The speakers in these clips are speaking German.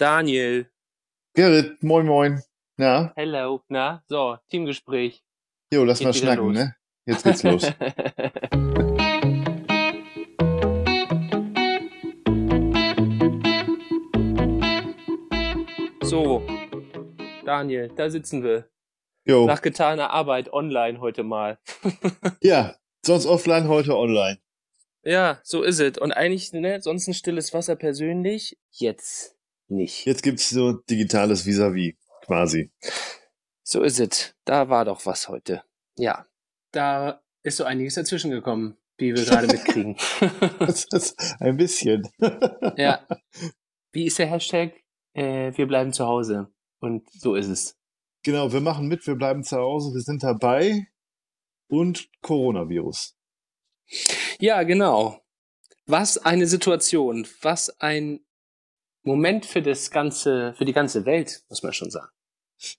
Daniel. Gerrit, moin moin. Na? Hello. Na, so, Teamgespräch. Jo, lass Geht mal schnacken, los. ne? Jetzt geht's los. so, Daniel, da sitzen wir. Jo. Nach getaner Arbeit online heute mal. Ja, sonst offline, heute online. ja, so ist es. Und eigentlich, ne, sonst ein stilles Wasser persönlich, jetzt nicht. Jetzt gibt's so digitales Vis-à-vis, quasi. So ist es. Da war doch was heute. Ja. Da ist so einiges dazwischen gekommen, wie wir gerade mitkriegen. Das ist ein bisschen. ja. Wie ist der Hashtag? Äh, wir bleiben zu Hause. Und so ist es. Genau, wir machen mit, wir bleiben zu Hause, wir sind dabei. Und Coronavirus. Ja, genau. Was eine Situation, was ein Moment für das ganze, für die ganze Welt, muss man schon sagen.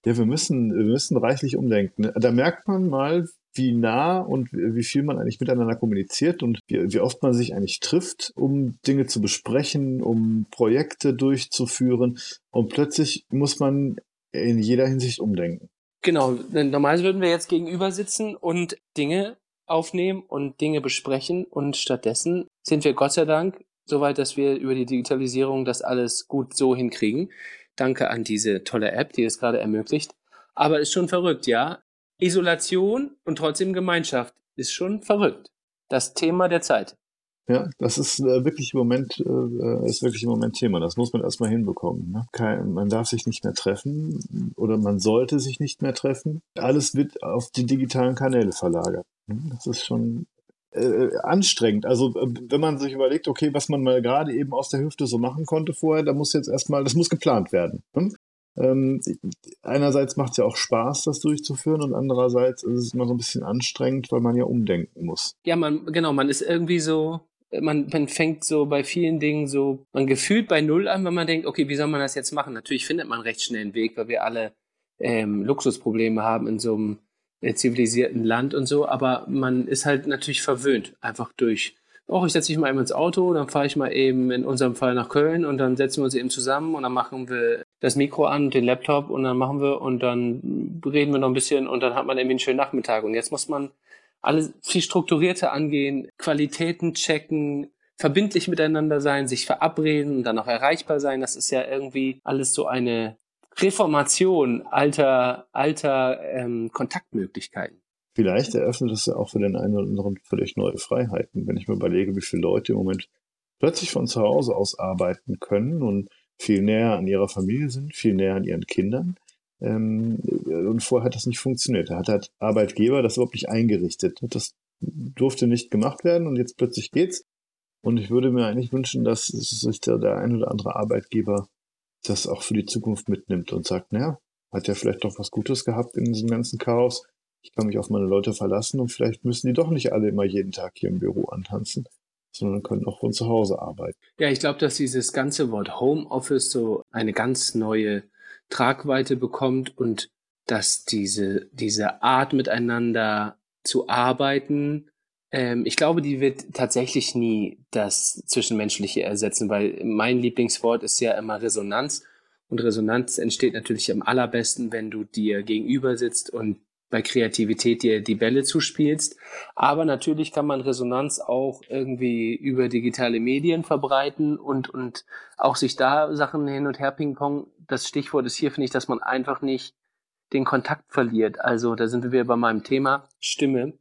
Ja, wir müssen, wir müssen reichlich umdenken. Da merkt man mal, wie nah und wie viel man eigentlich miteinander kommuniziert und wie, wie oft man sich eigentlich trifft, um Dinge zu besprechen, um Projekte durchzuführen. Und plötzlich muss man in jeder Hinsicht umdenken. Genau, denn normalerweise würden wir jetzt gegenüber sitzen und Dinge aufnehmen und Dinge besprechen und stattdessen sind wir Gott sei Dank so weit, dass wir über die Digitalisierung das alles gut so hinkriegen. Danke an diese tolle App, die es gerade ermöglicht. Aber ist schon verrückt, ja. Isolation und trotzdem Gemeinschaft ist schon verrückt. Das Thema der Zeit. Ja, das ist äh, wirklich im Moment, äh, ist wirklich im Moment Thema. Das muss man erstmal hinbekommen. Ne? Kein, man darf sich nicht mehr treffen oder man sollte sich nicht mehr treffen. Alles wird auf die digitalen Kanäle verlagert. Ne? Das ist schon äh, anstrengend. Also äh, wenn man sich überlegt, okay, was man mal gerade eben aus der Hüfte so machen konnte vorher, da muss jetzt erstmal, das muss geplant werden. Ne? Ähm, einerseits macht es ja auch Spaß, das durchzuführen und andererseits ist es immer so ein bisschen anstrengend, weil man ja umdenken muss. Ja, man, genau, man ist irgendwie so, man, man fängt so bei vielen Dingen so, man gefühlt bei Null an, wenn man denkt, okay, wie soll man das jetzt machen? Natürlich findet man recht schnell einen Weg, weil wir alle ähm, Luxusprobleme haben in so einem zivilisierten Land und so, aber man ist halt natürlich verwöhnt, einfach durch, oh, ich setze mich mal eben ins Auto, dann fahre ich mal eben in unserem Fall nach Köln und dann setzen wir uns eben zusammen und dann machen wir das Mikro an, den Laptop und dann machen wir und dann reden wir noch ein bisschen und dann hat man irgendwie einen schönen Nachmittag und jetzt muss man alles viel strukturierter angehen, Qualitäten checken, verbindlich miteinander sein, sich verabreden und dann auch erreichbar sein. Das ist ja irgendwie alles so eine Reformation alter, alter ähm, Kontaktmöglichkeiten. Vielleicht eröffnet es ja auch für den einen oder anderen völlig neue Freiheiten, wenn ich mir überlege, wie viele Leute im Moment plötzlich von zu Hause aus arbeiten können und viel näher an ihrer Familie sind, viel näher an ihren Kindern. Ähm, und vorher hat das nicht funktioniert. Da hat halt Arbeitgeber das überhaupt nicht eingerichtet. Das durfte nicht gemacht werden und jetzt plötzlich geht's. Und ich würde mir eigentlich wünschen, dass sich der, der ein oder andere Arbeitgeber das auch für die Zukunft mitnimmt und sagt, naja, hat ja vielleicht doch was Gutes gehabt in diesem ganzen Chaos. Ich kann mich auf meine Leute verlassen und vielleicht müssen die doch nicht alle immer jeden Tag hier im Büro antanzen, sondern können auch von zu Hause arbeiten. Ja, ich glaube, dass dieses ganze Wort Homeoffice so eine ganz neue Tragweite bekommt und dass diese, diese Art miteinander zu arbeiten, ähm, ich glaube, die wird tatsächlich nie das Zwischenmenschliche ersetzen, weil mein Lieblingswort ist ja immer Resonanz. Und Resonanz entsteht natürlich am allerbesten, wenn du dir gegenüber sitzt und bei Kreativität dir die Bälle zuspielst. Aber natürlich kann man Resonanz auch irgendwie über digitale Medien verbreiten und, und auch sich da Sachen hin und her pingpong. Das Stichwort ist hier, finde ich, dass man einfach nicht den Kontakt verliert. Also da sind wir wieder bei meinem Thema Stimme.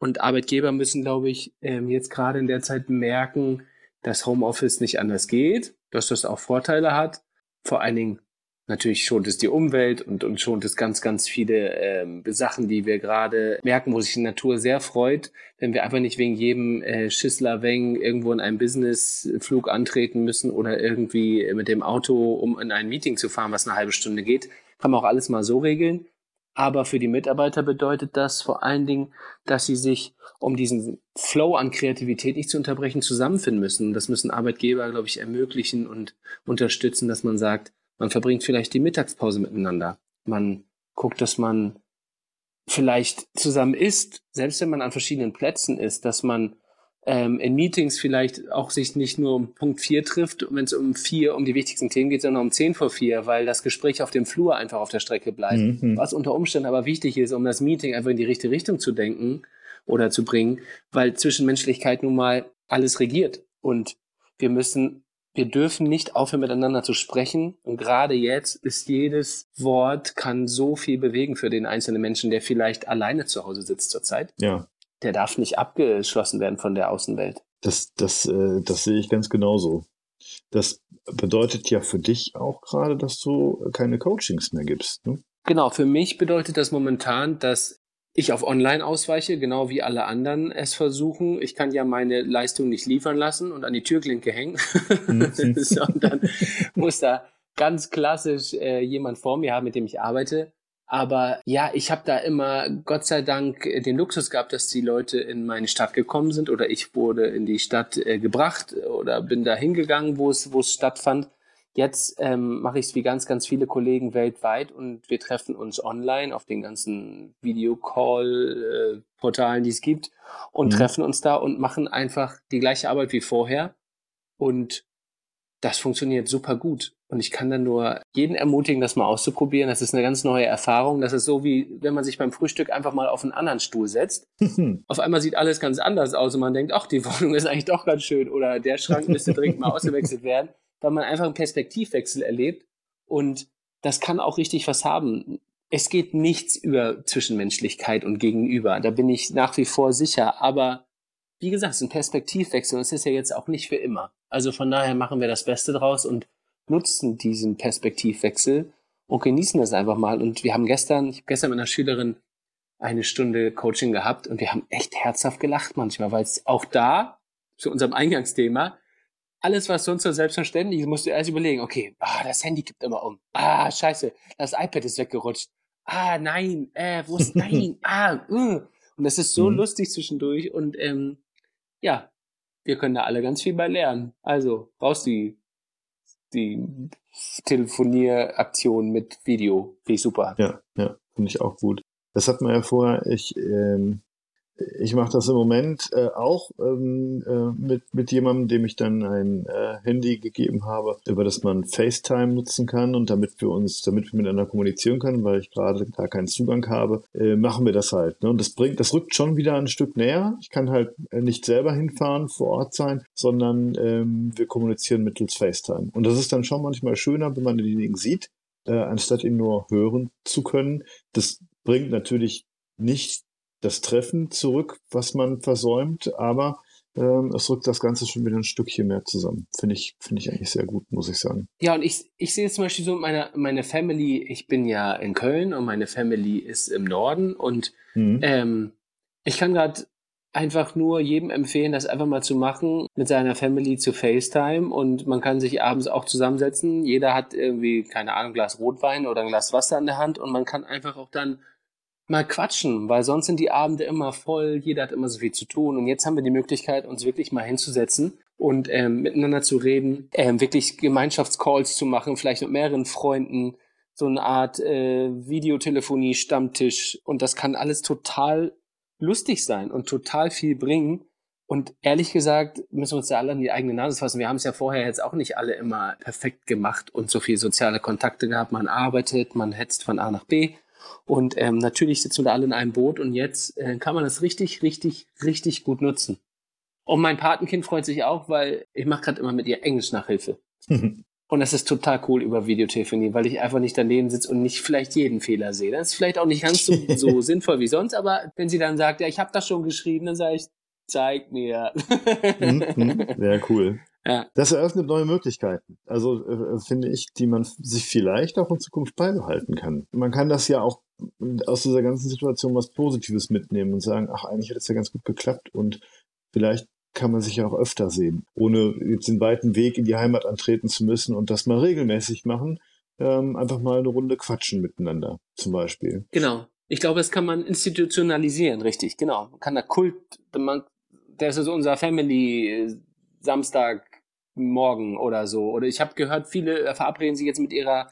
Und Arbeitgeber müssen, glaube ich, ähm, jetzt gerade in der Zeit merken, dass Homeoffice nicht anders geht, dass das auch Vorteile hat. Vor allen Dingen natürlich schont es die Umwelt und, und schont es ganz, ganz viele ähm, Sachen, die wir gerade merken, wo sich die Natur sehr freut, wenn wir einfach nicht wegen jedem äh, Schissler Weng irgendwo in einem Businessflug antreten müssen oder irgendwie mit dem Auto, um in ein Meeting zu fahren, was eine halbe Stunde geht. Kann man auch alles mal so regeln. Aber für die Mitarbeiter bedeutet das vor allen Dingen, dass sie sich, um diesen Flow an Kreativität nicht zu unterbrechen, zusammenfinden müssen. Das müssen Arbeitgeber, glaube ich, ermöglichen und unterstützen, dass man sagt, man verbringt vielleicht die Mittagspause miteinander. Man guckt, dass man vielleicht zusammen isst, selbst wenn man an verschiedenen Plätzen ist, dass man ähm, in Meetings vielleicht auch sich nicht nur um Punkt 4 trifft, wenn es um vier um die wichtigsten Themen geht, sondern um 10 vor 4, weil das Gespräch auf dem Flur einfach auf der Strecke bleibt. Mhm. Was unter Umständen aber wichtig ist, um das Meeting einfach in die richtige Richtung zu denken oder zu bringen, weil Zwischenmenschlichkeit nun mal alles regiert. Und wir müssen, wir dürfen nicht aufhören, miteinander zu sprechen. Und gerade jetzt ist jedes Wort kann so viel bewegen für den einzelnen Menschen, der vielleicht alleine zu Hause sitzt zurzeit. Ja der darf nicht abgeschlossen werden von der Außenwelt. Das, das, äh, das sehe ich ganz genauso. Das bedeutet ja für dich auch gerade, dass du keine Coachings mehr gibst. Ne? Genau, für mich bedeutet das momentan, dass ich auf Online ausweiche, genau wie alle anderen es versuchen. Ich kann ja meine Leistung nicht liefern lassen und an die Türklinke hängen, mhm. sondern muss da ganz klassisch äh, jemand vor mir haben, mit dem ich arbeite. Aber ja, ich habe da immer Gott sei Dank äh, den Luxus gehabt, dass die Leute in meine Stadt gekommen sind oder ich wurde in die Stadt äh, gebracht oder bin da hingegangen, wo es wo es stattfand. Jetzt ähm, mache ich es wie ganz, ganz viele Kollegen weltweit und wir treffen uns online auf den ganzen Videocall-Portalen, äh, die es gibt und mhm. treffen uns da und machen einfach die gleiche Arbeit wie vorher. Und das funktioniert super gut. Und ich kann dann nur jeden ermutigen, das mal auszuprobieren. Das ist eine ganz neue Erfahrung. Das ist so wie, wenn man sich beim Frühstück einfach mal auf einen anderen Stuhl setzt. auf einmal sieht alles ganz anders aus und man denkt, ach, die Wohnung ist eigentlich doch ganz schön oder der Schrank müsste dringend mal ausgewechselt werden, weil man einfach einen Perspektivwechsel erlebt. Und das kann auch richtig was haben. Es geht nichts über Zwischenmenschlichkeit und Gegenüber. Da bin ich nach wie vor sicher. Aber wie gesagt, es ist ein Perspektivwechsel und es ist ja jetzt auch nicht für immer. Also von daher machen wir das Beste draus und nutzen diesen Perspektivwechsel und genießen das einfach mal. Und wir haben gestern, ich habe gestern mit einer Schülerin eine Stunde Coaching gehabt und wir haben echt herzhaft gelacht manchmal, weil es auch da, zu unserem Eingangsthema, alles, was sonst so selbstverständlich ist, musst du erst überlegen, okay, ah, das Handy kippt immer um. Ah, scheiße, das iPad ist weggerutscht. Ah, nein, äh, wo ist, nein, ah, uh. Und das ist so mhm. lustig zwischendurch und ähm, ja, wir können da alle ganz viel bei lernen. Also, raus die die Telefonieraktion mit Video. Finde ich super. Ja, ja, finde ich auch gut. Das hat man ja vorher, ich, ähm, ich mache das im Moment äh, auch ähm, äh, mit, mit jemandem, dem ich dann ein äh, Handy gegeben habe, über das man FaceTime nutzen kann und damit wir uns, damit wir miteinander kommunizieren können, weil ich gerade da keinen Zugang habe, äh, machen wir das halt. Ne? Und das bringt, das rückt schon wieder ein Stück näher. Ich kann halt äh, nicht selber hinfahren, vor Ort sein, sondern ähm, wir kommunizieren mittels FaceTime. Und das ist dann schon manchmal schöner, wenn man denjenigen sieht, äh, anstatt ihn nur hören zu können. Das bringt natürlich nicht das Treffen zurück, was man versäumt, aber ähm, es rückt das Ganze schon wieder ein Stückchen mehr zusammen. Finde ich, finde ich eigentlich sehr gut, muss ich sagen. Ja, und ich, ich sehe zum Beispiel so meine, meine Family, ich bin ja in Köln und meine Family ist im Norden und mhm. ähm, ich kann gerade einfach nur jedem empfehlen, das einfach mal zu machen, mit seiner Family zu FaceTime und man kann sich abends auch zusammensetzen. Jeder hat irgendwie, keine Ahnung, ein Glas Rotwein oder ein Glas Wasser in der Hand und man kann einfach auch dann mal quatschen, weil sonst sind die Abende immer voll, jeder hat immer so viel zu tun und jetzt haben wir die Möglichkeit, uns wirklich mal hinzusetzen und ähm, miteinander zu reden, ähm, wirklich Gemeinschaftscalls zu machen, vielleicht mit mehreren Freunden, so eine Art äh, Videotelefonie, Stammtisch und das kann alles total lustig sein und total viel bringen. Und ehrlich gesagt müssen wir uns ja alle an die eigene Nase fassen. Wir haben es ja vorher jetzt auch nicht alle immer perfekt gemacht und so viel soziale Kontakte gehabt. Man arbeitet, man hetzt von A nach B und ähm, natürlich sitzen wir da alle in einem Boot und jetzt äh, kann man das richtig, richtig, richtig gut nutzen. Und mein Patenkind freut sich auch, weil ich mache gerade immer mit ihr Englisch-Nachhilfe. Und das ist total cool über Videotelefonie, weil ich einfach nicht daneben sitze und nicht vielleicht jeden Fehler sehe. Das ist vielleicht auch nicht ganz so, so sinnvoll wie sonst, aber wenn sie dann sagt, ja, ich habe das schon geschrieben, dann sage ich, zeig mir. Mhm, mhm. ja, cool. Ja. Das eröffnet neue Möglichkeiten. Also äh, finde ich, die man sich vielleicht auch in Zukunft beibehalten kann. Man kann das ja auch aus dieser ganzen Situation was Positives mitnehmen und sagen, ach, eigentlich hat es ja ganz gut geklappt und vielleicht kann man sich ja auch öfter sehen, ohne jetzt den weiten Weg in die Heimat antreten zu müssen und das mal regelmäßig machen. Ähm, einfach mal eine Runde quatschen miteinander, zum Beispiel. Genau. Ich glaube, das kann man institutionalisieren, richtig, genau. Man kann da Kult, man, das ist unser Family äh, Samstag morgen oder so. Oder ich habe gehört, viele verabreden sich jetzt mit ihrer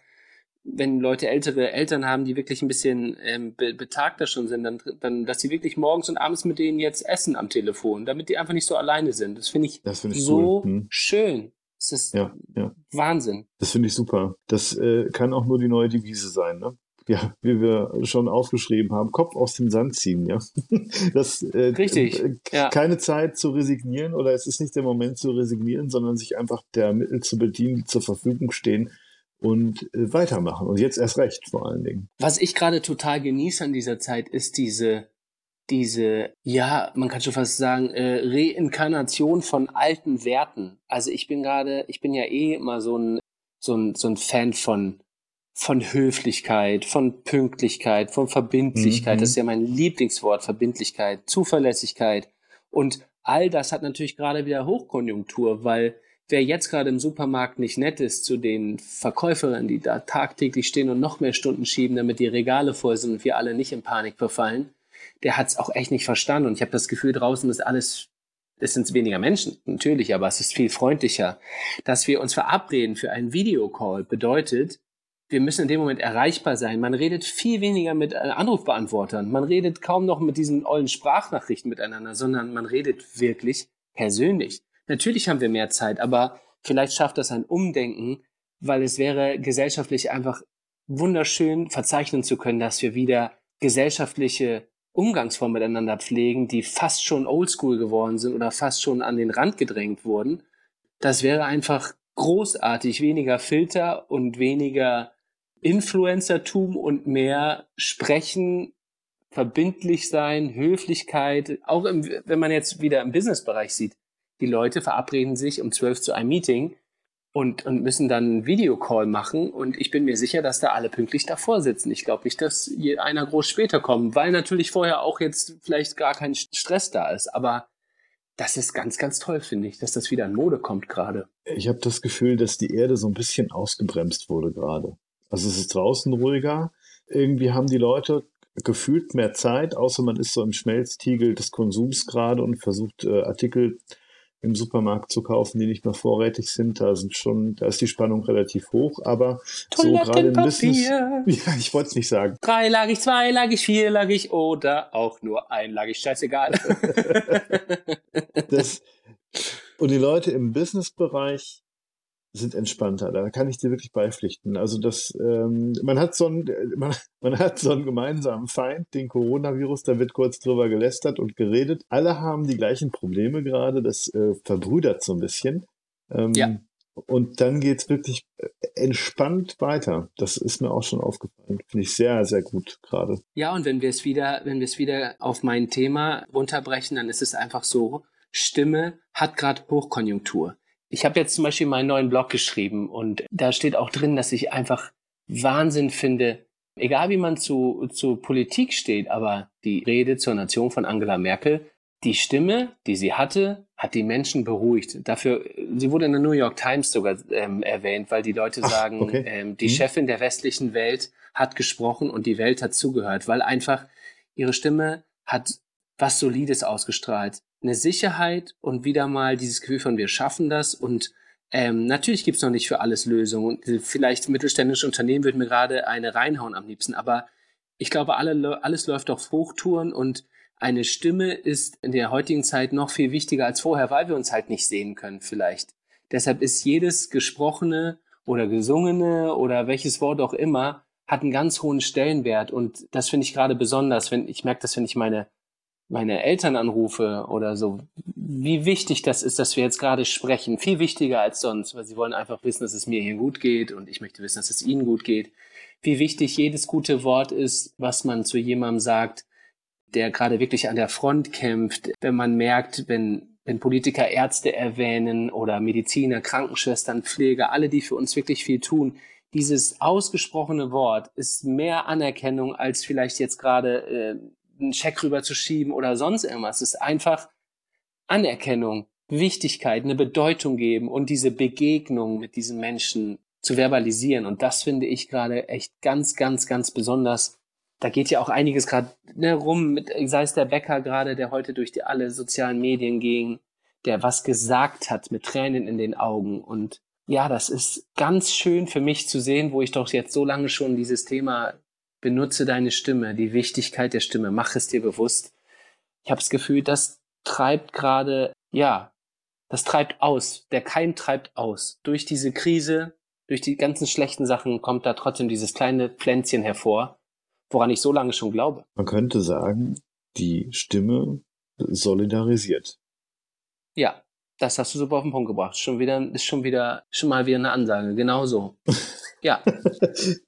wenn Leute ältere Eltern haben, die wirklich ein bisschen ähm, be betagter schon sind, dann, dann, dass sie wirklich morgens und abends mit denen jetzt essen am Telefon, damit die einfach nicht so alleine sind. Das finde ich, find ich, so cool. hm. schön. Das ist ja, ja. Wahnsinn. Das finde ich super. Das äh, kann auch nur die neue Devise sein, ne? ja, wie wir schon aufgeschrieben haben, Kopf aus dem Sand ziehen, ja. Das, äh, Richtig. Äh, ja. Keine Zeit zu resignieren oder es ist nicht der Moment zu resignieren, sondern sich einfach der Mittel zu bedienen, die zur Verfügung stehen und äh, weitermachen. Und jetzt erst recht vor allen Dingen. Was ich gerade total genieße an dieser Zeit ist diese, diese, ja, man kann schon fast sagen, äh, Reinkarnation von alten Werten. Also ich bin gerade, ich bin ja eh immer so ein, so ein, so ein Fan von von Höflichkeit, von Pünktlichkeit, von Verbindlichkeit. Mhm. Das ist ja mein Lieblingswort, Verbindlichkeit, Zuverlässigkeit. Und all das hat natürlich gerade wieder Hochkonjunktur, weil wer jetzt gerade im Supermarkt nicht nett ist zu den Verkäuferinnen, die da tagtäglich stehen und noch mehr Stunden schieben, damit die Regale voll sind und wir alle nicht in Panik verfallen, der hat es auch echt nicht verstanden. Und ich habe das Gefühl, draußen ist alles, es sind weniger Menschen, natürlich, aber es ist viel freundlicher. Dass wir uns verabreden für einen Videocall bedeutet, wir müssen in dem Moment erreichbar sein. Man redet viel weniger mit äh, Anrufbeantwortern. Man redet kaum noch mit diesen ollen Sprachnachrichten miteinander, sondern man redet wirklich persönlich. Natürlich haben wir mehr Zeit, aber vielleicht schafft das ein Umdenken, weil es wäre gesellschaftlich einfach wunderschön verzeichnen zu können, dass wir wieder gesellschaftliche Umgangsformen miteinander pflegen, die fast schon oldschool geworden sind oder fast schon an den Rand gedrängt wurden. Das wäre einfach großartig, weniger Filter und weniger Influencertum und mehr Sprechen, verbindlich sein, Höflichkeit, auch im, wenn man jetzt wieder im Businessbereich sieht. Die Leute verabreden sich um zwölf zu einem Meeting und, und müssen dann einen Videocall machen und ich bin mir sicher, dass da alle pünktlich davor sitzen. Ich glaube nicht, dass einer groß später kommt, weil natürlich vorher auch jetzt vielleicht gar kein Stress da ist. Aber das ist ganz, ganz toll, finde ich, dass das wieder in Mode kommt gerade. Ich habe das Gefühl, dass die Erde so ein bisschen ausgebremst wurde gerade. Also es ist draußen ruhiger. Irgendwie haben die Leute gefühlt mehr Zeit, außer man ist so im Schmelztiegel des Konsums gerade und versucht äh, Artikel im Supermarkt zu kaufen, die nicht mehr vorrätig sind. Da sind schon, da ist die Spannung relativ hoch, aber so gerade im Business. Ja, ich wollte es nicht sagen. Dreilagig, zweilagig, vierlagig oder auch nur einlagig, scheißegal. das, und die Leute im Businessbereich sind entspannter. Da kann ich dir wirklich beipflichten. Also das, ähm, man hat so einen, man, man hat so einen gemeinsamen Feind, den Coronavirus, da wird kurz drüber gelästert und geredet. Alle haben die gleichen Probleme gerade, das äh, verbrüdert so ein bisschen. Ähm, ja. Und dann geht's wirklich äh, entspannt weiter. Das ist mir auch schon aufgefallen. Finde ich sehr, sehr gut gerade. Ja, und wenn wir es wieder, wenn wir es wieder auf mein Thema runterbrechen, dann ist es einfach so, Stimme hat gerade Hochkonjunktur. Ich habe jetzt zum Beispiel meinen neuen Blog geschrieben und da steht auch drin, dass ich einfach Wahnsinn finde, egal wie man zu, zu Politik steht, aber die Rede zur Nation von Angela Merkel, die Stimme, die sie hatte, hat die Menschen beruhigt. Dafür, sie wurde in der New York Times sogar ähm, erwähnt, weil die Leute Ach, sagen, okay. ähm, die mhm. Chefin der westlichen Welt hat gesprochen und die Welt hat zugehört, weil einfach ihre Stimme hat was Solides ausgestrahlt eine Sicherheit und wieder mal dieses Gefühl von wir schaffen das und ähm, natürlich gibt's noch nicht für alles Lösungen und vielleicht mittelständische Unternehmen würden mir gerade eine reinhauen am liebsten, aber ich glaube, alle, alles läuft auf Hochtouren und eine Stimme ist in der heutigen Zeit noch viel wichtiger als vorher, weil wir uns halt nicht sehen können vielleicht. Deshalb ist jedes gesprochene oder gesungene oder welches Wort auch immer hat einen ganz hohen Stellenwert und das finde ich gerade besonders, wenn ich merke das, wenn ich meine meine Eltern anrufe oder so, wie wichtig das ist, dass wir jetzt gerade sprechen. Viel wichtiger als sonst, weil sie wollen einfach wissen, dass es mir hier gut geht und ich möchte wissen, dass es ihnen gut geht. Wie wichtig jedes gute Wort ist, was man zu jemandem sagt, der gerade wirklich an der Front kämpft. Wenn man merkt, wenn, wenn Politiker Ärzte erwähnen oder Mediziner, Krankenschwestern, Pfleger, alle, die für uns wirklich viel tun, dieses ausgesprochene Wort ist mehr Anerkennung als vielleicht jetzt gerade äh, einen Scheck rüberzuschieben oder sonst irgendwas. Es ist einfach Anerkennung, Wichtigkeit, eine Bedeutung geben und diese Begegnung mit diesen Menschen zu verbalisieren. Und das finde ich gerade echt ganz, ganz, ganz besonders. Da geht ja auch einiges gerade ne, rum, mit, sei es der Bäcker gerade, der heute durch die alle sozialen Medien ging, der was gesagt hat mit Tränen in den Augen und ja, das ist ganz schön für mich zu sehen, wo ich doch jetzt so lange schon dieses Thema benutze deine Stimme, die Wichtigkeit der Stimme, mach es dir bewusst. Ich habe das Gefühl, das treibt gerade, ja, das treibt aus. Der Keim treibt aus. Durch diese Krise, durch die ganzen schlechten Sachen kommt da trotzdem dieses kleine Pflänzchen hervor, woran ich so lange schon glaube. Man könnte sagen, die Stimme solidarisiert. Ja, das hast du super auf den Punkt gebracht. Schon wieder, ist schon wieder, schon mal wieder eine Ansage. Genau so. Ja.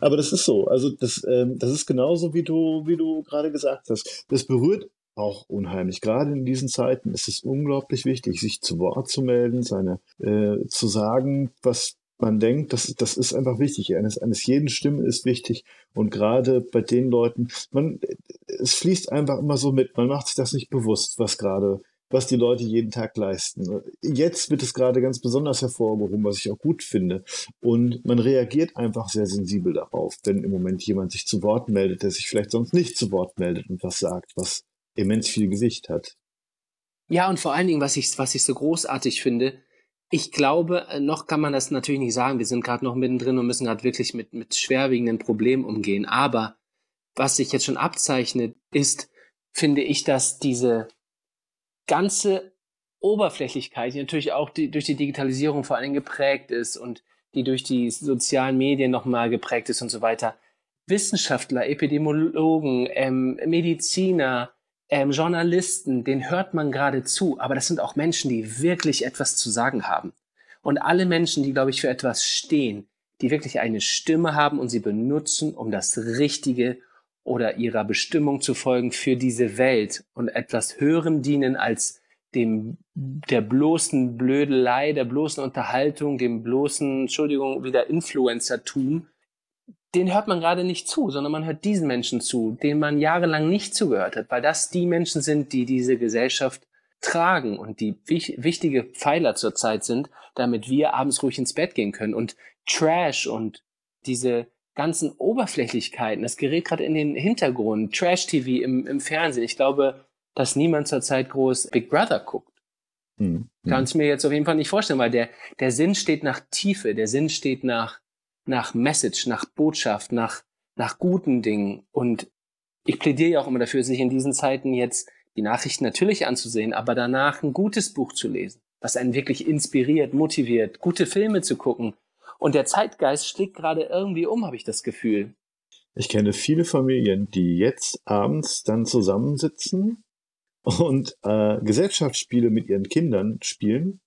Aber das ist so. Also das, ähm, das ist genauso, wie du, wie du gerade gesagt hast. Das berührt auch unheimlich. Gerade in diesen Zeiten ist es unglaublich wichtig, sich zu Wort zu melden, seine äh, zu sagen, was man denkt, das, das ist einfach wichtig. Eines, eines jeden Stimme ist wichtig. Und gerade bei den Leuten, man, es fließt einfach immer so mit. Man macht sich das nicht bewusst, was gerade was die Leute jeden Tag leisten. Jetzt wird es gerade ganz besonders hervorgehoben, was ich auch gut finde. Und man reagiert einfach sehr sensibel darauf, wenn im Moment jemand sich zu Wort meldet, der sich vielleicht sonst nicht zu Wort meldet und was sagt, was immens viel Gewicht hat. Ja, und vor allen Dingen, was ich, was ich so großartig finde, ich glaube, äh, noch kann man das natürlich nicht sagen. Wir sind gerade noch mittendrin und müssen gerade wirklich mit, mit schwerwiegenden Problemen umgehen. Aber was sich jetzt schon abzeichnet, ist, finde ich, dass diese ganze Oberflächlichkeit, die natürlich auch die, durch die Digitalisierung vor allem geprägt ist und die durch die sozialen Medien nochmal geprägt ist und so weiter. Wissenschaftler, Epidemiologen, ähm, Mediziner, ähm, Journalisten, den hört man gerade zu, aber das sind auch Menschen, die wirklich etwas zu sagen haben. Und alle Menschen, die, glaube ich, für etwas stehen, die wirklich eine Stimme haben und sie benutzen, um das Richtige oder ihrer Bestimmung zu folgen für diese Welt und etwas Höherem dienen als dem, der bloßen Blödelei, der bloßen Unterhaltung, dem bloßen, Entschuldigung, wieder Influencertum, den hört man gerade nicht zu, sondern man hört diesen Menschen zu, denen man jahrelang nicht zugehört hat, weil das die Menschen sind, die diese Gesellschaft tragen und die wich wichtige Pfeiler zur Zeit sind, damit wir abends ruhig ins Bett gehen können. Und Trash und diese ganzen Oberflächlichkeiten, das gerät gerade in den Hintergrund, Trash-TV im, im Fernsehen. Ich glaube, dass niemand zurzeit groß Big Brother guckt. Hm. Kann es mir jetzt auf jeden Fall nicht vorstellen, weil der, der Sinn steht nach Tiefe, der Sinn steht nach, nach Message, nach Botschaft, nach, nach guten Dingen. Und ich plädiere ja auch immer dafür, sich in diesen Zeiten jetzt die Nachrichten natürlich anzusehen, aber danach ein gutes Buch zu lesen, was einen wirklich inspiriert, motiviert, gute Filme zu gucken, und der Zeitgeist schlägt gerade irgendwie um, habe ich das Gefühl. Ich kenne viele Familien, die jetzt abends dann zusammensitzen und äh, Gesellschaftsspiele mit ihren Kindern spielen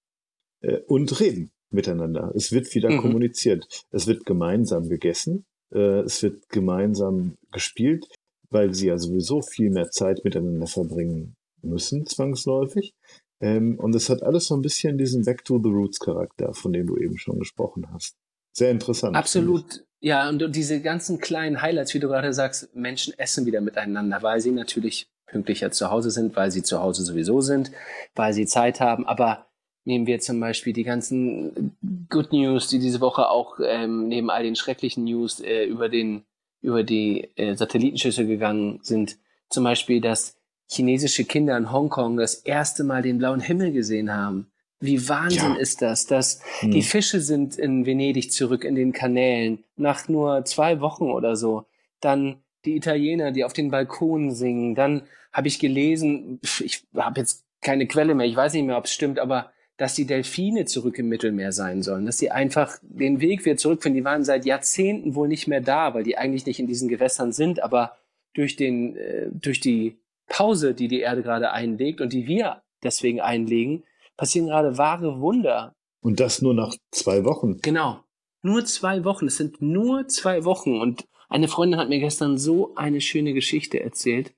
äh, und reden miteinander. Es wird wieder mhm. kommuniziert. Es wird gemeinsam gegessen. Äh, es wird gemeinsam gespielt, weil sie ja sowieso viel mehr Zeit miteinander verbringen müssen, zwangsläufig. Ähm, und es hat alles so ein bisschen diesen Back to the Roots Charakter, von dem du eben schon gesprochen hast. Sehr interessant. Absolut. Ja, und diese ganzen kleinen Highlights, wie du gerade sagst, Menschen essen wieder miteinander, weil sie natürlich pünktlicher zu Hause sind, weil sie zu Hause sowieso sind, weil sie Zeit haben. Aber nehmen wir zum Beispiel die ganzen Good News, die diese Woche auch ähm, neben all den schrecklichen News äh, über den über die äh, Satellitenschüsse gegangen sind. Zum Beispiel, dass chinesische Kinder in Hongkong das erste Mal den blauen Himmel gesehen haben. Wie Wahnsinn ja. ist das, dass hm. die Fische sind in Venedig zurück in den Kanälen nach nur zwei Wochen oder so. Dann die Italiener, die auf den Balkonen singen. Dann habe ich gelesen, ich habe jetzt keine Quelle mehr, ich weiß nicht mehr, ob es stimmt, aber dass die Delfine zurück im Mittelmeer sein sollen, dass sie einfach den Weg wieder zurückfinden. Die waren seit Jahrzehnten wohl nicht mehr da, weil die eigentlich nicht in diesen Gewässern sind, aber durch den, äh, durch die Pause, die die Erde gerade einlegt und die wir deswegen einlegen, passieren gerade wahre Wunder. Und das nur nach zwei Wochen. Genau. Nur zwei Wochen. Es sind nur zwei Wochen. Und eine Freundin hat mir gestern so eine schöne Geschichte erzählt.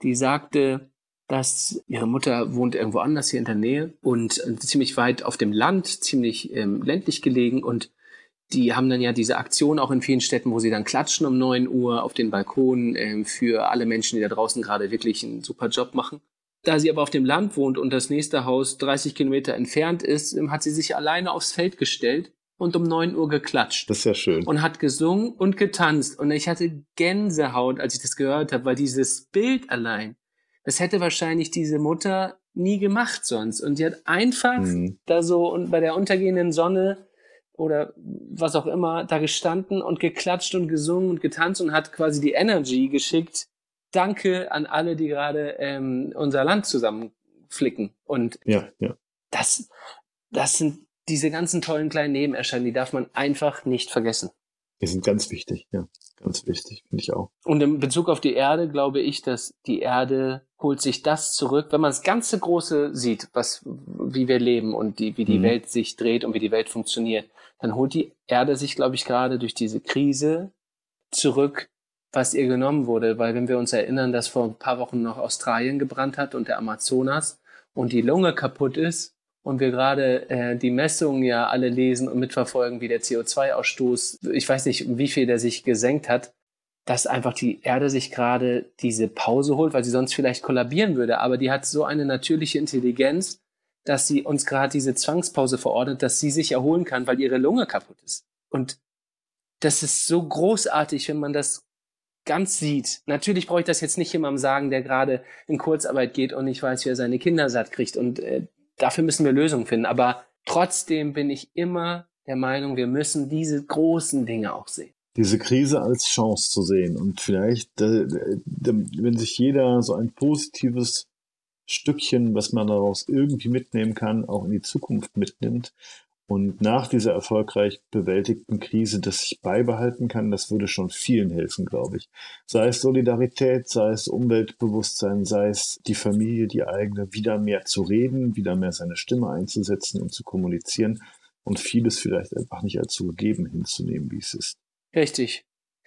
Die sagte, dass ihre Mutter wohnt irgendwo anders hier in der Nähe und ziemlich weit auf dem Land, ziemlich ähm, ländlich gelegen und die haben dann ja diese Aktion auch in vielen Städten, wo sie dann klatschen um neun Uhr auf den Balkonen äh, für alle Menschen, die da draußen gerade wirklich einen super Job machen. Da sie aber auf dem Land wohnt und das nächste Haus 30 Kilometer entfernt ist, ähm, hat sie sich alleine aufs Feld gestellt und um neun Uhr geklatscht. Das ist ja schön. Und hat gesungen und getanzt. Und ich hatte Gänsehaut, als ich das gehört habe, weil dieses Bild allein, das hätte wahrscheinlich diese Mutter nie gemacht sonst. Und die hat einfach mhm. da so und bei der untergehenden Sonne oder was auch immer da gestanden und geklatscht und gesungen und getanzt und hat quasi die Energy geschickt. Danke an alle, die gerade ähm, unser Land zusammenflicken. Und ja, ja. das, das sind diese ganzen tollen kleinen Nebenerscheinungen, die darf man einfach nicht vergessen. Die sind ganz wichtig, ja. Ganz wichtig, finde ich auch. Und in Bezug auf die Erde glaube ich, dass die Erde holt sich das zurück, wenn man das ganze Große sieht, was, wie wir leben und die, wie die mhm. Welt sich dreht und wie die Welt funktioniert, dann holt die Erde sich, glaube ich, gerade durch diese Krise zurück, was ihr genommen wurde. Weil wenn wir uns erinnern, dass vor ein paar Wochen noch Australien gebrannt hat und der Amazonas und die Lunge kaputt ist, und wir gerade äh, die Messungen ja alle lesen und mitverfolgen, wie der CO2-Ausstoß, ich weiß nicht, wie viel der sich gesenkt hat, dass einfach die Erde sich gerade diese Pause holt, weil sie sonst vielleicht kollabieren würde. Aber die hat so eine natürliche Intelligenz, dass sie uns gerade diese Zwangspause verordnet, dass sie sich erholen kann, weil ihre Lunge kaputt ist. Und das ist so großartig, wenn man das ganz sieht. Natürlich brauche ich das jetzt nicht jemandem sagen, der gerade in Kurzarbeit geht und nicht weiß, wie er seine Kinder satt kriegt und äh, dafür müssen wir Lösungen finden. Aber trotzdem bin ich immer der Meinung, wir müssen diese großen Dinge auch sehen. Diese Krise als Chance zu sehen und vielleicht, wenn sich jeder so ein positives Stückchen, was man daraus irgendwie mitnehmen kann, auch in die Zukunft mitnimmt und nach dieser erfolgreich bewältigten Krise das sich beibehalten kann, das würde schon vielen helfen, glaube ich. Sei es Solidarität, sei es Umweltbewusstsein, sei es die Familie, die eigene, wieder mehr zu reden, wieder mehr seine Stimme einzusetzen und zu kommunizieren und vieles vielleicht einfach nicht als so gegeben hinzunehmen, wie es ist. Richtig.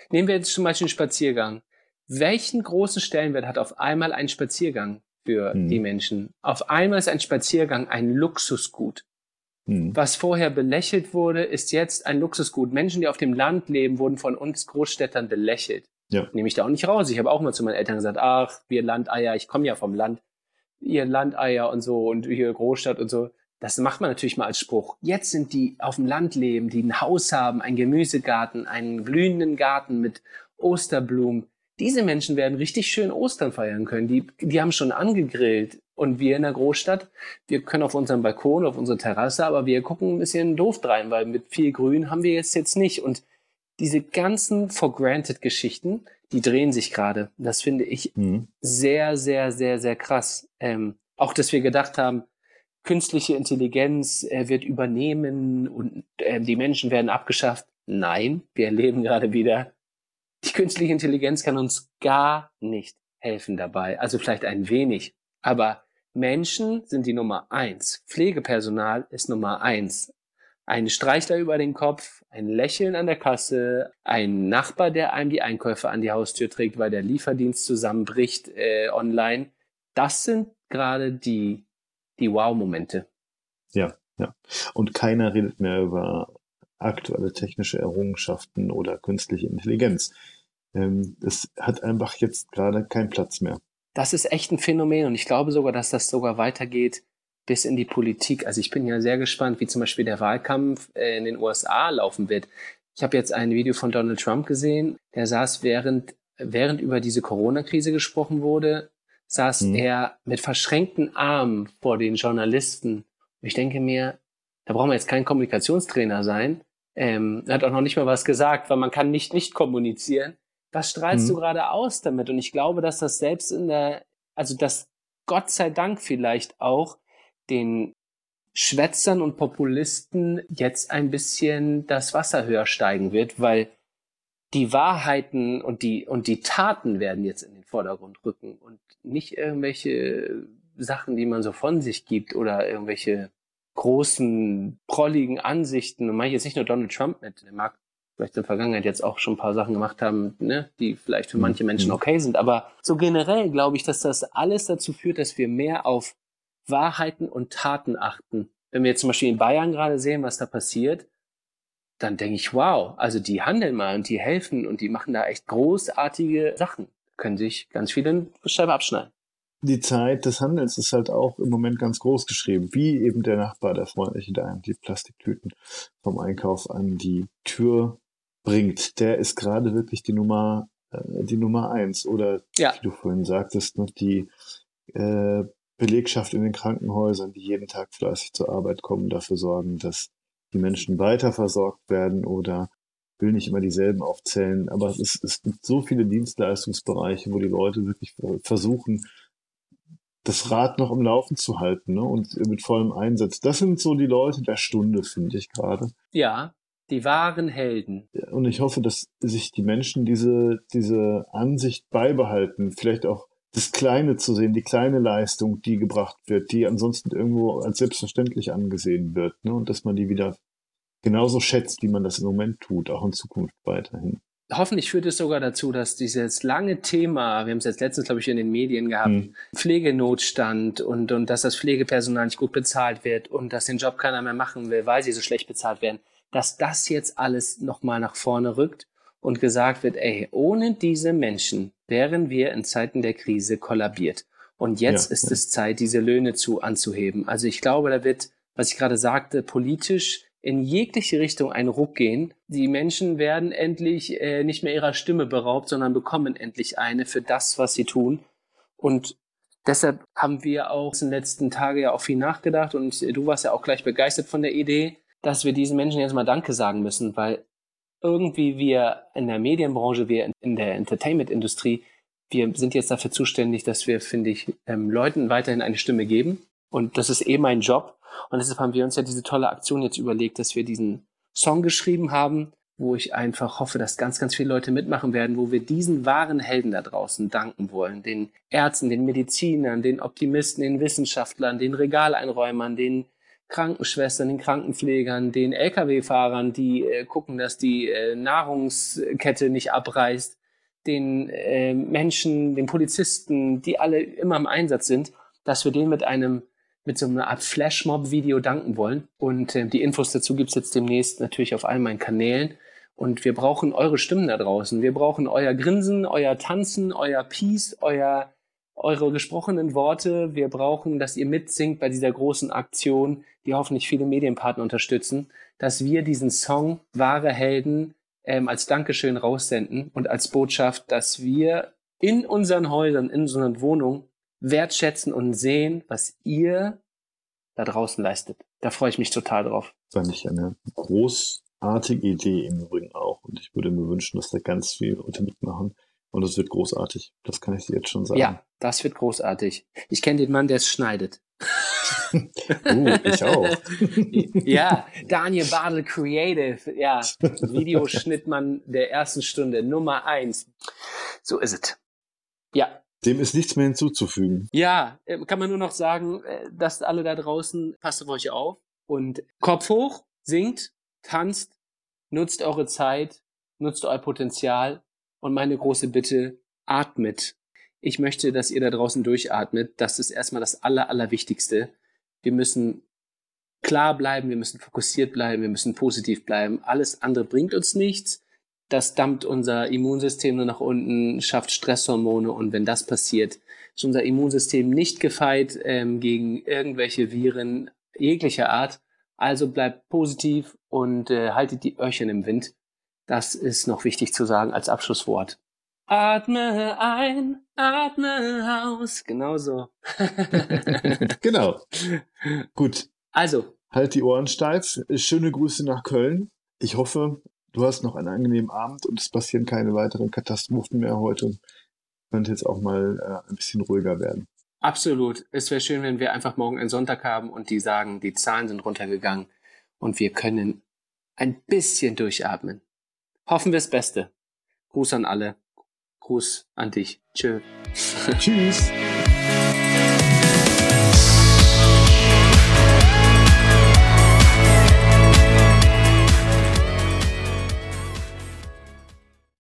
Nehmen wir jetzt zum Beispiel einen Spaziergang. Welchen großen Stellenwert hat auf einmal ein Spaziergang für hm. die Menschen? Auf einmal ist ein Spaziergang ein Luxusgut. Hm. Was vorher belächelt wurde, ist jetzt ein Luxusgut. Menschen, die auf dem Land leben, wurden von uns Großstädtern belächelt. Ja. Nehme ich da auch nicht raus. Ich habe auch mal zu meinen Eltern gesagt, ach, wir Landeier, ich komme ja vom Land, ihr Landeier und so und hier Großstadt und so. Das macht man natürlich mal als Spruch. Jetzt sind die auf dem Land leben, die ein Haus haben, einen Gemüsegarten, einen blühenden Garten mit Osterblumen. Diese Menschen werden richtig schön Ostern feiern können. Die, die haben schon angegrillt. Und wir in der Großstadt, wir können auf unserem Balkon, auf unsere Terrasse, aber wir gucken ein bisschen doof rein, weil mit viel Grün haben wir jetzt jetzt nicht. Und diese ganzen for granted Geschichten, die drehen sich gerade. Das finde ich mhm. sehr, sehr, sehr, sehr krass. Ähm, auch, dass wir gedacht haben, künstliche Intelligenz äh, wird übernehmen und äh, die Menschen werden abgeschafft. Nein, wir erleben gerade wieder, die künstliche Intelligenz kann uns gar nicht helfen dabei. Also vielleicht ein wenig, aber Menschen sind die Nummer eins. Pflegepersonal ist Nummer eins. Ein Streichler über den Kopf, ein Lächeln an der Kasse, ein Nachbar, der einem die Einkäufe an die Haustür trägt, weil der Lieferdienst zusammenbricht äh, online. Das sind gerade die, die Wow-Momente. Ja, ja. Und keiner redet mehr über aktuelle technische Errungenschaften oder künstliche Intelligenz. Ähm, es hat einfach jetzt gerade keinen Platz mehr das ist echt ein Phänomen und ich glaube sogar, dass das sogar weitergeht bis in die Politik. Also ich bin ja sehr gespannt, wie zum Beispiel der Wahlkampf äh, in den USA laufen wird. Ich habe jetzt ein Video von Donald Trump gesehen, der saß während, während über diese Corona-Krise gesprochen wurde, saß mhm. er mit verschränkten Armen vor den Journalisten. Und ich denke mir, da brauchen wir jetzt kein Kommunikationstrainer sein. Ähm, er hat auch noch nicht mal was gesagt, weil man kann nicht nicht kommunizieren was strahlst mhm. du gerade aus damit? Und ich glaube, dass das selbst in der, also dass Gott sei Dank vielleicht auch den Schwätzern und Populisten jetzt ein bisschen das Wasser höher steigen wird, weil die Wahrheiten und die, und die Taten werden jetzt in den Vordergrund rücken und nicht irgendwelche Sachen, die man so von sich gibt oder irgendwelche großen, prolligen Ansichten. Und meine ich jetzt nicht nur Donald Trump mit, der mag vielleicht in der Vergangenheit jetzt auch schon ein paar Sachen gemacht haben, ne, die vielleicht für mhm. manche Menschen mhm. okay sind. Aber so generell glaube ich, dass das alles dazu führt, dass wir mehr auf Wahrheiten und Taten achten. Wenn wir jetzt zum Beispiel in Bayern gerade sehen, was da passiert, dann denke ich, wow, also die handeln mal und die helfen und die machen da echt großartige Sachen. Können sich ganz viele Scheibe abschneiden. Die Zeit des Handelns ist halt auch im Moment ganz groß geschrieben, wie eben der Nachbar, der freundliche, der einem die Plastiktüten vom Einkauf an die Tür bringt, der ist gerade wirklich die Nummer, äh, die Nummer eins. Oder ja. wie du vorhin sagtest, ne, die äh, Belegschaft in den Krankenhäusern, die jeden Tag fleißig zur Arbeit kommen, dafür sorgen, dass die Menschen weiter versorgt werden oder will nicht immer dieselben aufzählen, aber es, ist, es gibt so viele Dienstleistungsbereiche, wo die Leute wirklich versuchen, das Rad noch im Laufen zu halten ne? und mit vollem Einsatz. Das sind so die Leute der Stunde, finde ich gerade. Ja, die wahren Helden. Und ich hoffe, dass sich die Menschen diese, diese Ansicht beibehalten, vielleicht auch das Kleine zu sehen, die kleine Leistung, die gebracht wird, die ansonsten irgendwo als selbstverständlich angesehen wird, ne? und dass man die wieder genauso schätzt, wie man das im Moment tut, auch in Zukunft weiterhin. Hoffentlich führt es sogar dazu, dass dieses lange Thema, wir haben es jetzt letztens, glaube ich, in den Medien gehabt, hm. Pflegenotstand und, und dass das Pflegepersonal nicht gut bezahlt wird und dass den Job keiner mehr machen will, weil sie so schlecht bezahlt werden, dass das jetzt alles nochmal nach vorne rückt und gesagt wird, ey, ohne diese Menschen wären wir in Zeiten der Krise kollabiert. Und jetzt ja, ist ja. es Zeit, diese Löhne zu anzuheben. Also ich glaube, da wird, was ich gerade sagte, politisch in jegliche Richtung einen Ruck gehen. Die Menschen werden endlich äh, nicht mehr ihrer Stimme beraubt, sondern bekommen endlich eine für das, was sie tun. Und deshalb haben wir auch in den letzten Tagen ja auch viel nachgedacht und du warst ja auch gleich begeistert von der Idee, dass wir diesen Menschen jetzt mal Danke sagen müssen, weil irgendwie wir in der Medienbranche, wir in der Entertainment-Industrie, wir sind jetzt dafür zuständig, dass wir, finde ich, ähm, Leuten weiterhin eine Stimme geben. Und das ist eh mein Job. Und deshalb haben wir uns ja diese tolle Aktion jetzt überlegt, dass wir diesen Song geschrieben haben, wo ich einfach hoffe, dass ganz, ganz viele Leute mitmachen werden, wo wir diesen wahren Helden da draußen danken wollen. Den Ärzten, den Medizinern, den Optimisten, den Wissenschaftlern, den Regaleinräumern, den Krankenschwestern, den Krankenpflegern, den Lkw-Fahrern, die äh, gucken, dass die äh, Nahrungskette nicht abreißt, den äh, Menschen, den Polizisten, die alle immer im Einsatz sind, dass wir denen mit einem mit so einer Art Flashmob-Video danken wollen. Und äh, die Infos dazu gibt's jetzt demnächst natürlich auf all meinen Kanälen. Und wir brauchen eure Stimmen da draußen. Wir brauchen euer Grinsen, euer Tanzen, euer Peace, euer eure gesprochenen Worte. Wir brauchen, dass ihr mitsingt bei dieser großen Aktion, die hoffentlich viele Medienpartner unterstützen, dass wir diesen Song Wahre Helden ähm, als Dankeschön raussenden und als Botschaft, dass wir in unseren Häusern, in unseren Wohnungen wertschätzen und sehen, was ihr da draußen leistet. Da freue ich mich total drauf. Fand ich eine großartige Idee im Übrigen auch. Und ich würde mir wünschen, dass da ganz viele Leute mitmachen. Und es wird großartig. Das kann ich dir jetzt schon sagen. Ja, das wird großartig. Ich kenne den Mann, der es schneidet. uh, ich auch. ja, Daniel Badel Creative. Ja, Videoschnittmann der ersten Stunde, Nummer eins. So ist es. Ja. Dem ist nichts mehr hinzuzufügen. Ja, äh, kann man nur noch sagen, äh, dass alle da draußen, passt auf euch auf und Kopf hoch, singt, tanzt, nutzt eure Zeit, nutzt euer Potenzial und meine große Bitte, atmet. Ich möchte, dass ihr da draußen durchatmet. Das ist erstmal das Aller, Allerwichtigste. Wir müssen klar bleiben, wir müssen fokussiert bleiben, wir müssen positiv bleiben. Alles andere bringt uns nichts. Das dampft unser Immunsystem nur nach unten, schafft Stresshormone und wenn das passiert, ist unser Immunsystem nicht gefeit ähm, gegen irgendwelche Viren jeglicher Art. Also bleibt positiv und äh, haltet die Öhrchen im Wind. Das ist noch wichtig zu sagen als Abschlusswort. Atme ein, atme aus. Genauso. genau. Gut. Also. Halt die Ohren steif. Schöne Grüße nach Köln. Ich hoffe, du hast noch einen angenehmen Abend und es passieren keine weiteren Katastrophen mehr heute. Könnte jetzt auch mal äh, ein bisschen ruhiger werden. Absolut. Es wäre schön, wenn wir einfach morgen einen Sonntag haben und die sagen, die Zahlen sind runtergegangen und wir können ein bisschen durchatmen. Hoffen wir das Beste. Gruß an alle. Gruß an dich. Tschö. Tschüss.